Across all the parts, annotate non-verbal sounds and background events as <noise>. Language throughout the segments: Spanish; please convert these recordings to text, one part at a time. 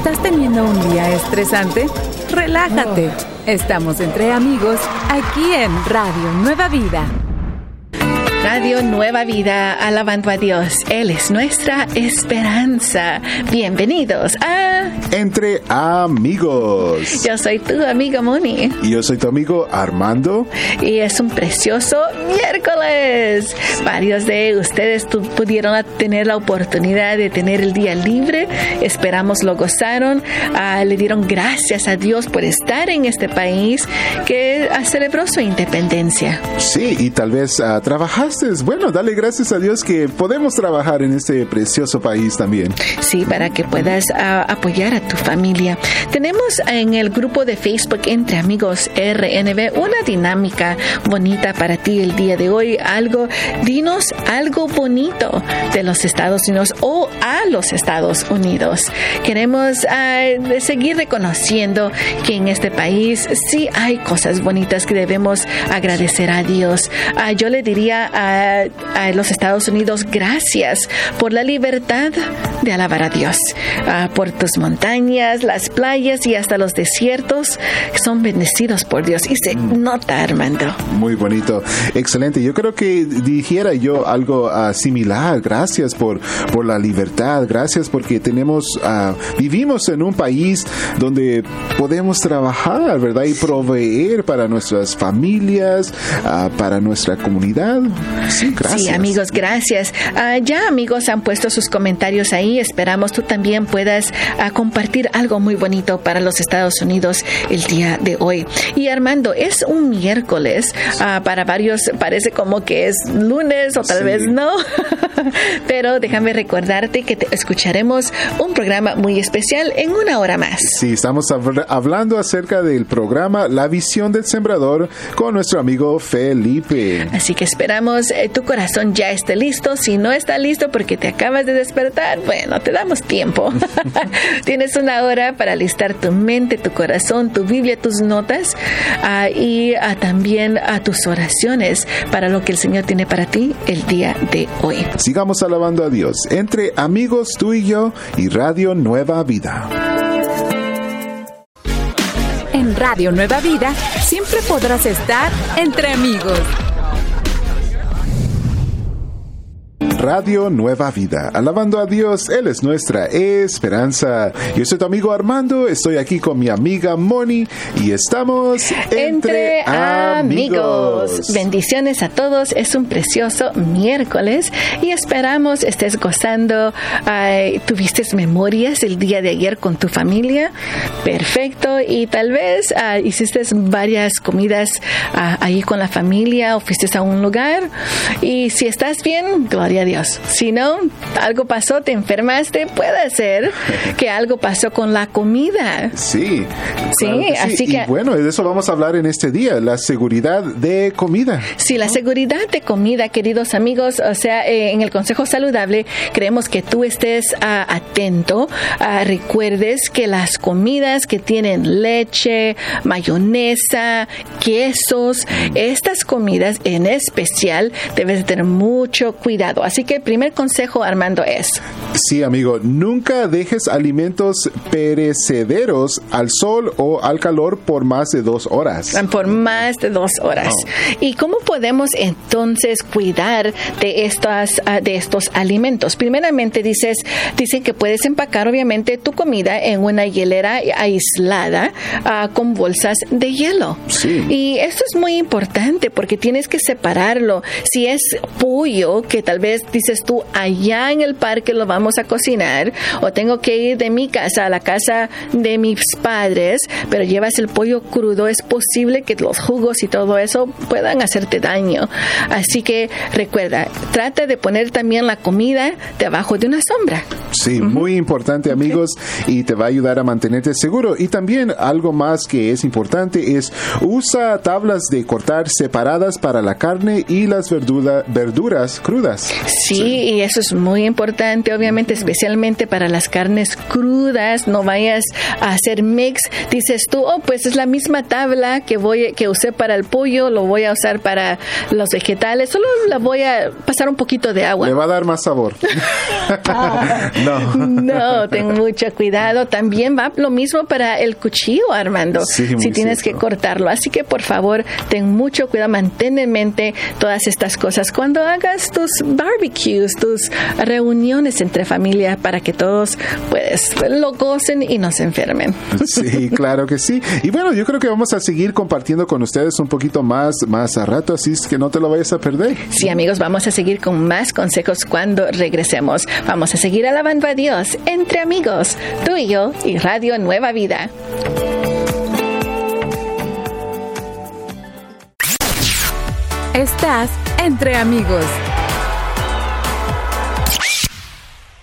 ¿Estás teniendo un día estresante? Relájate. Estamos entre amigos aquí en Radio Nueva Vida. Radio Nueva Vida, alabando a Dios. Él es nuestra esperanza. Bienvenidos a Entre Amigos. Yo soy tu amigo Moni. Y yo soy tu amigo Armando. Y es un precioso miércoles. Varios de ustedes pudieron tener la oportunidad de tener el día libre. Esperamos lo gozaron. Ah, le dieron gracias a Dios por estar en este país que celebró su independencia. Sí, y tal vez uh, trabajaste bueno, dale gracias a Dios que podemos trabajar en este precioso país también. Sí, para que puedas uh, apoyar a tu familia. Tenemos en el grupo de Facebook Entre Amigos RNB una dinámica bonita para ti el día de hoy. Algo, dinos algo bonito de los Estados Unidos o a los Estados Unidos. Queremos uh, seguir reconociendo que en este país sí hay cosas bonitas que debemos agradecer a Dios. Uh, yo le diría a, los Estados Unidos gracias por la libertad de alabar a Dios, ah, por tus montañas, las playas y hasta los desiertos son bendecidos por Dios. Y se mm. nota, Armando. Muy bonito, excelente. Yo creo que dijera yo algo ah, similar. Gracias por, por la libertad, gracias porque tenemos, uh, vivimos en un país donde podemos trabajar, ¿verdad? Y proveer para nuestras familias, para nuestra comunidad. Sí, gracias. Sí, amigos, gracias. Ya amigos han puesto sus comentarios ahí. Esperamos tú también puedas compartir algo muy bonito para los Estados Unidos el día de hoy. Y Armando, es un miércoles. Ah, para varios parece como que es lunes o tal vez no. <laughs> Pero déjame recordarte que te escucharemos un programa muy especial en una hora más. Sí, estamos hablando acerca del programa La visión del sembrador con nuestro amigo Felipe. Así que esperamos eh, tu corazón ya esté listo. Si no está listo porque te acabas de despertar, bueno, te damos tiempo. <laughs> Tienes una hora para listar tu mente, tu corazón, tu Biblia, tus notas ah, y ah, también a tus oraciones para lo que el Señor tiene para ti el día de hoy. Sigamos alabando a Dios entre amigos tú y yo y Radio Nueva Vida. En Radio Nueva Vida siempre podrás estar entre amigos. Radio Nueva Vida. Alabando a Dios, Él es nuestra esperanza. Yo soy tu amigo Armando, estoy aquí con mi amiga Moni y estamos entre, amigos. Bendiciones a todos, es un precioso miércoles y esperamos estés gozando. Tuviste memorias el día de ayer con tu familia, perfecto, y tal vez ah, hiciste varias comidas ah, ahí con la familia o fuiste a un lugar y si estás bien, gloria a Dios si no, algo pasó, te enfermaste, puede ser que algo pasó con la comida. Sí. Sí, así que... Y bueno, de eso vamos a hablar en este día, la seguridad de comida. Sí, la seguridad de comida, queridos amigos, o sea, eh, en el Consejo Saludable queremos que tú estés ah, atento, ah, recuerdes que las comidas que tienen leche, mayonesa, quesos, mm. estas comidas en especial debes tener mucho cuidado. Así Así que el primer consejo, Armando, es... Sí, amigo, nunca dejes alimentos perecederos al sol o al calor por más de dos horas. Por más de dos horas. ¿Y cómo podemos entonces cuidar de, estas, ah, de estos alimentos? Primeramente, dices, dicen que puedes empacar obviamente tu comida en una hielera aislada ah, con bolsas de hielo. Sí. Y esto es muy importante porque tienes que separarlo. Si es pollo, que tal vez dices tú, allá en el parque lo vamos a cocinar, o tengo que ir de mi casa a la casa de mis padres, pero llevas el pollo crudo, es posible que los jugos y todo eso puedan hacerte daño. Así que recuerda, trata de poner también la comida debajo de una sombra. Sí, muy importante amigos y te va a ayudar a mantenerte seguro. Y también algo más que es importante es usa tablas de cortar separadas para la carne y las verduras crudas. Sí, y eso es muy importante, obviamente, especialmente para las carnes crudas. No vayas a hacer mix. Dices tú, oh, pues es la misma tabla que voy que usé para el pollo, lo voy a usar para los vegetales. Solo la voy a pasar un poquito de agua. Le va a dar más sabor. <laughs> no. No, ten mucho cuidado. También va lo mismo para el cuchillo, Armando. si tienes que cortarlo. Así que por favor, ten mucho cuidado, mantén en mente todas estas cosas cuando hagas tus barbecues, tus reuniones entre familia para que todos pues lo gocen y no se enfermen. <laughs> Sí, claro que sí. Y bueno, yo creo que vamos a seguir compartiendo con ustedes un poquito más más a rato, así es que no te lo vayas a perder. Sí, amigos, vamos a seguir con más consejos cuando regresemos. Vamos a seguir alabando a Dios entre amigos, tú y yo y Radio Nueva Vida. Estás entre amigos.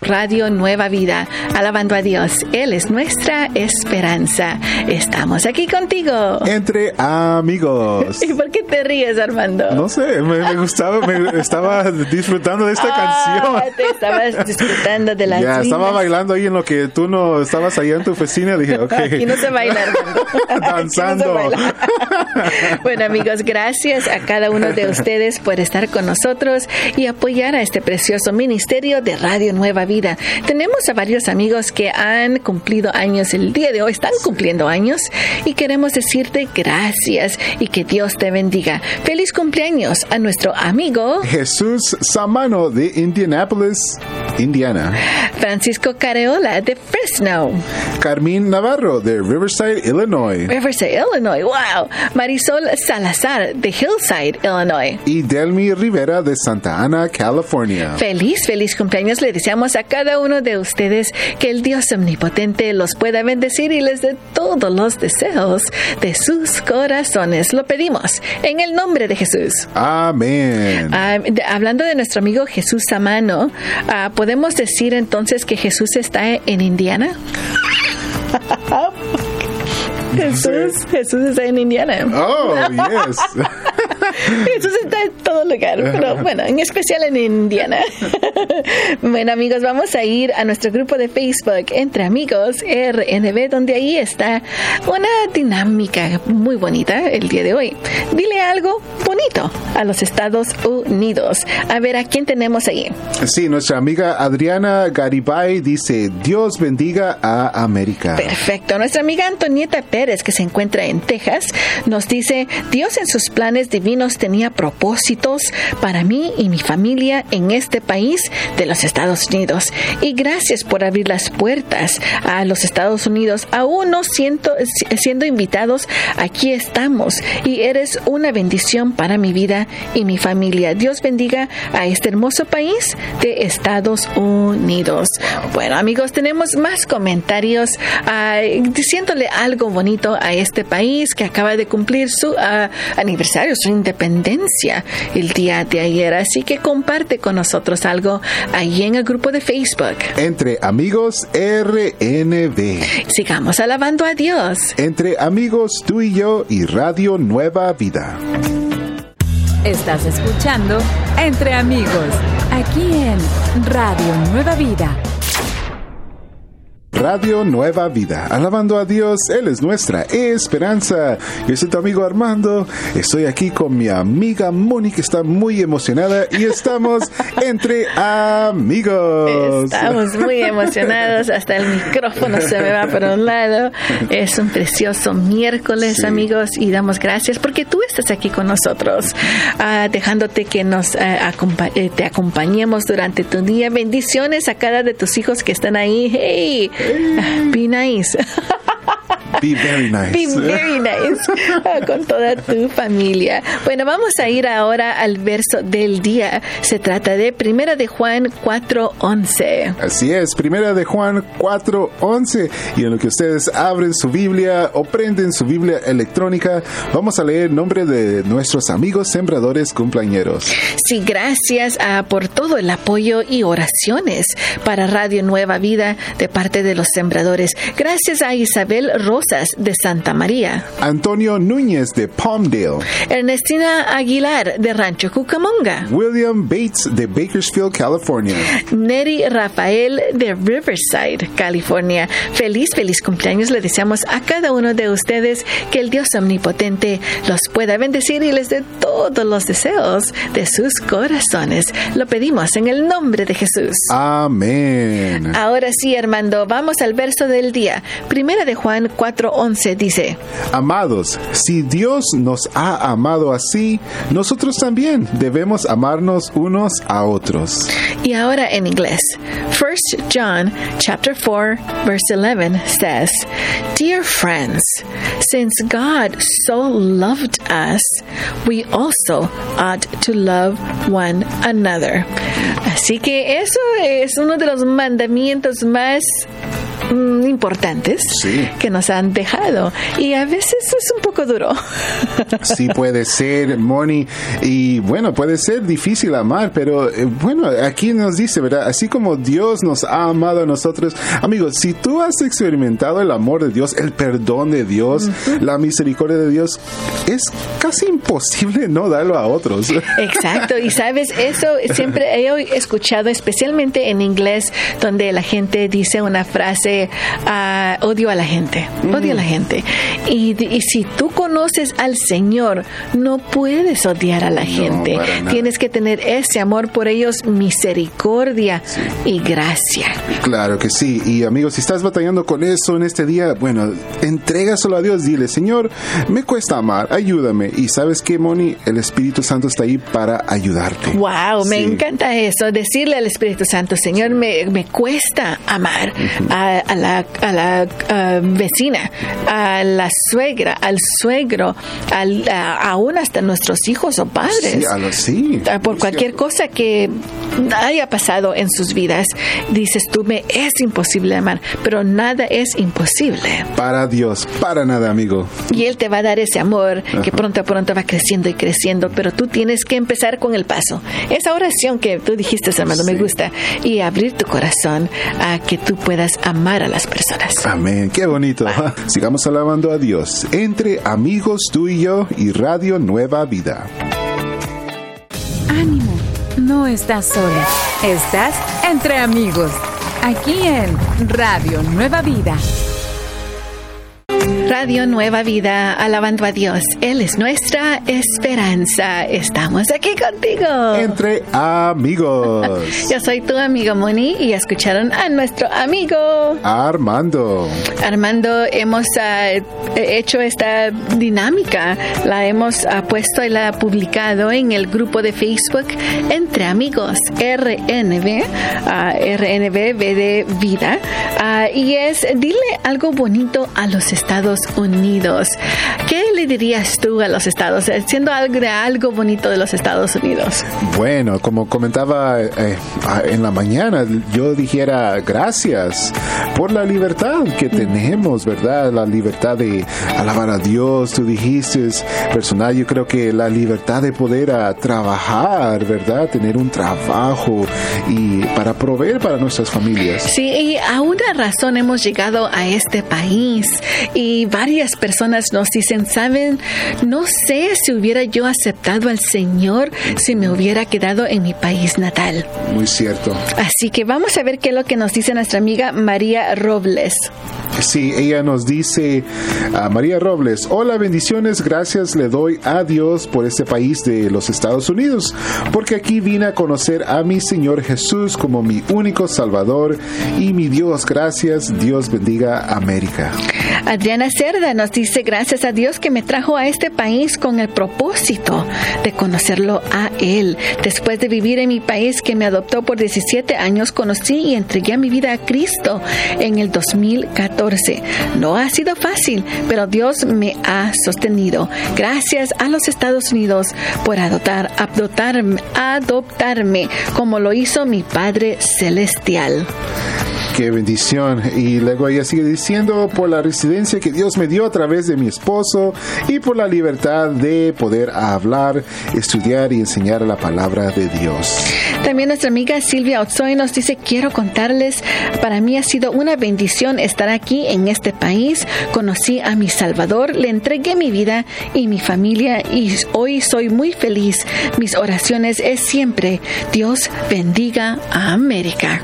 Radio Nueva Vida, alabando a Dios. Él es nuestra esperanza. Estamos aquí contigo. Entre amigos. <laughs> ¿Y por qué te ríes, Armando? No sé, me, gustaba, me estaba disfrutando de esta ah, canción. Te estabas disfrutando de la Ya, estaba bailando ahí en lo que tú no estabas ahí en tu oficina. Dije, ok. <laughs> Aquí no se baila, Armando. <laughs> Danzando. bueno, amigos, gracias a cada uno de ustedes por estar con nosotros y apoyar a este precioso ministerio de Radio Nueva Vida tenemos a varios amigos que han cumplido años. El día de hoy, están cumpliendo años y queremos decirte gracias y que Dios te bendiga. Feliz cumpleaños a nuestro amigo Jesús Samano de Indianapolis, Indiana. Francisco Careola de Fresno. Carmín Navarro de Riverside, Illinois. Riverside, Illinois. Wow. Marisol Salazar de Hillside, Illinois. Y Delmi Rivera de Santa Ana, California. Feliz, feliz cumpleaños. Le deseamos a cada uno de ustedes que el Dios omnipotente los pueda bendecir y les dé todos los deseos de sus corazones. Lo pedimos en el nombre de Jesús. Amén. Ah, hablando de nuestro amigo Jesús Samano, ah, ¿podemos decir entonces que Jesús está en Indiana? <laughs> Jesús, Jesús está en Indiana. Oh, <laughs> yes. Jesús está en todo lugar, pero <laughs> bueno, en especial en Indiana. <laughs> bueno, amigos, vamos a ir a nuestro grupo de Facebook Entre Amigos RNB, donde ahí está una dinámica muy bonita el día de hoy. Dile algo bonito a los Estados Unidos. A ver, ¿a quién tenemos ahí? Sí, nuestra amiga Adriana Garibay dice, Dios bendiga a América. Perfecto. Nuestra amiga Antonieta Pérez, que se encuentra en Texas, nos dice, Dios en sus planes divinos tenía propósitos para mí y mi familia en este país de los Estados Unidos. Y gracias por abrir las puertas a los Estados Unidos. Aún no siento, siendo invitados, aquí estamos y eres una bendición para mi vida y mi familia. Dios bendiga a este hermoso país de Estados Unidos. Bueno, amigos, tenemos más comentarios diciéndole algo bonito a este país que acaba de cumplir su ah, aniversario, su independencia el día de ayer. Así que comparte con nosotros algo ahí en el grupo de Facebook. Entre amigos RNB. Sigamos alabando a Dios. Entre amigos tú y yo y Radio Nueva Vida. Estás escuchando Entre amigos, aquí en Radio Nueva Vida Radio Nueva Vida. Alabando a Dios, Él es nuestra esperanza. Yo soy tu amigo Armando. Estoy aquí con mi amiga Moni, que está muy emocionada y estamos <laughs> entre amigos. Estamos muy emocionados. Hasta el micrófono se me va por un lado. Es un precioso miércoles, amigos, y damos gracias porque tú estás aquí con nosotros, uh, dejándote que nos uh, eh, te acompañemos durante tu día. Bendiciones a cada de tus hijos que están ahí. Hey, Be nice. <laughs> Be very nice. Be very nice ah, con toda tu familia. Bueno, vamos a ir ahora al verso del día. Se trata de Primera de Juan 4:11. Así es, Primera de Juan 4:11. Y en lo que ustedes abren su Biblia o prenden su Biblia electrónica, vamos a leer el nombre de nuestros amigos sembradores cumpleañeros. Sí, gracias ah, por todo el apoyo y oraciones para Radio Nueva Vida de parte de los sembradores. Gracias a Isabel Rojas De Santa María. Antonio Núñez de Palmdale. Ernestina Aguilar de Rancho Cucamonga. William Bates de Bakersfield, California. Neri Rafael de Riverside, California. Feliz, feliz cumpleaños. Le deseamos a cada uno de ustedes que el Dios omnipotente los pueda bendecir y les dé todos los deseos de sus corazones. Lo pedimos en el nombre de Jesús. Amén. Ahora sí, Armando, vamos al verso del día. Primera de Juan 4:11 dice: Amados, si Dios nos ha amado así, nosotros también debemos amarnos unos a otros. Y ahora en inglés. 1 John chapter 4 verse 11 says, Dear friends, since God so loved us, we also ought to love one another. Así que eso es uno de los mandamientos más mm, importantes Sí. que nos han dejado y a veces es un poco duro. <laughs> Sí puede ser, Moni, y bueno, puede ser difícil amar, pero eh, bueno, aquí nos dice, ¿verdad? Así como Dios nos ha amado a nosotros, amigos, si tú has experimentado el amor de Dios, el perdón de Dios, la misericordia de Dios, es casi imposible no darlo a otros. Exacto, y sabes, eso siempre he escuchado, especialmente en inglés, donde la gente dice una frase, ah, odio a la gente, odio a la gente. Y, y si tú conoces al Señor, no puedes odiar a la gente. Tienes que tener ese amor por ellos, misericordia y gracia. Claro que sí. Y amigos, si estás batallando con eso en este día, bueno, entrégaselo a Dios. Dile, Señor, me cuesta amar, ayúdame. Y sabes que, Moni, el Espíritu Santo está ahí para ayudarte. Wow, me encanta eso, decirle al Espíritu Santo, Señor, me, me cuesta amar a, a la, a la, ah, vecina, a la suegra, al suegro, al, a- aún hasta nuestros hijos o padres. Sí, a lo- sí. Ah, por cualquier cosa que haya pasado en sus vidas, dices tú, me es imposible amar, pero nada es imposible. Para Dios, para nada, amigo. Y Él te va a dar ese amor que pronto a pronto va creciendo y creciendo, pero tú tienes que empezar con el paso. Esa oración que tú dijiste, hermano, me gusta, y abrir tu corazón a que tú puedas amar a las personas. Amén, qué bonito. Sigamos alabando a Dios. Entre amigos tú y yo y Radio Nueva Vida. Ánimo, no estás sola. Estás entre amigos. Aquí en Radio Nueva Vida. Radio Nueva Vida, alabando a Dios. Él es nuestra esperanza. Estamos aquí contigo. Entre amigos. <laughs> Yo soy tu amigo Moni y escucharon a nuestro amigo Armando. Armando, hemos ah, hecho esta dinámica, la hemos ah, puesto y la publicado en el grupo de Facebook Entre Amigos RNB, ah, RNB V de Vida, ah, y es dile algo bonito a los Estados Unidos. ¿Qué le dirías tú a los Estados, eh, siendo algo, de algo bonito de los Estados Unidos? Bueno, como comentaba eh, ah, en la mañana, yo dijera gracias por la libertad que tenemos, ¿verdad? La libertad de alabar a Dios, tú dijiste, personal, yo creo que la libertad de poder trabajar, ¿verdad? Tener un trabajo y para proveer para nuestras familias. Sí, y a una razón hemos llegado a este país y varias personas nos dicen, saben, no sé si hubiera yo aceptado al Señor si me hubiera quedado en mi país natal. Muy cierto. Así que vamos a ver qué es lo que nos dice nuestra amiga María Robles. Sí, ella nos dice a María Robles, hola bendiciones, gracias le doy a Dios por este país de los Estados Unidos, porque aquí vine a conocer a mi Señor Jesús como mi único Salvador y mi Dios, gracias, Dios bendiga América. Adriana Cerda nos dice, gracias a Dios que me trajo a este país con el propósito de conocerlo a Él. Después de vivir en mi país que me adoptó por 17 años, conocí y entregué mi vida a Cristo en el 2014. No ha sido fácil, pero Dios me ha sostenido. Gracias a los Estados Unidos por adoptar, adoptarme, adoptarme como lo hizo mi Padre Celestial. Qué bendición. Y luego ella sigue diciendo por la residencia que Dios me dio a través de mi esposo y por la libertad de poder hablar, estudiar y enseñar la palabra de Dios. También nuestra amiga Silvia Otsoy nos dice, quiero contarles, para mí ha sido una bendición estar aquí en este país. Conocí a mi Salvador, le entregué mi vida y mi familia y hoy soy muy feliz. Mis oraciones es siempre, Dios bendiga a América.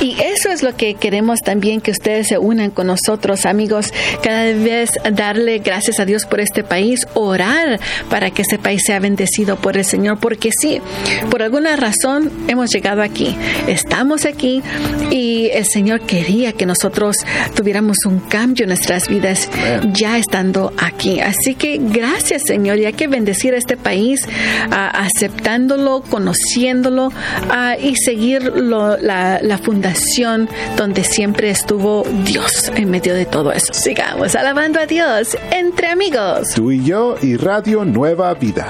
Y eso es lo que queremos también que ustedes se unan con nosotros, amigos. Cada vez darle gracias a Dios por este país, orar para que ese país sea bendecido por el Señor, porque sí, por alguna razón hemos llegado aquí, estamos aquí y el Señor quería que nosotros tuviéramos un cambio en nuestras vidas ya estando aquí. Así que gracias, Señor, y hay que bendecir a este país aceptándolo, conociéndolo y seguir la, la fundación donde siempre estuvo Dios en medio de todo eso. Sigamos alabando a Dios entre amigos. Tú y yo y Radio Nueva Vida.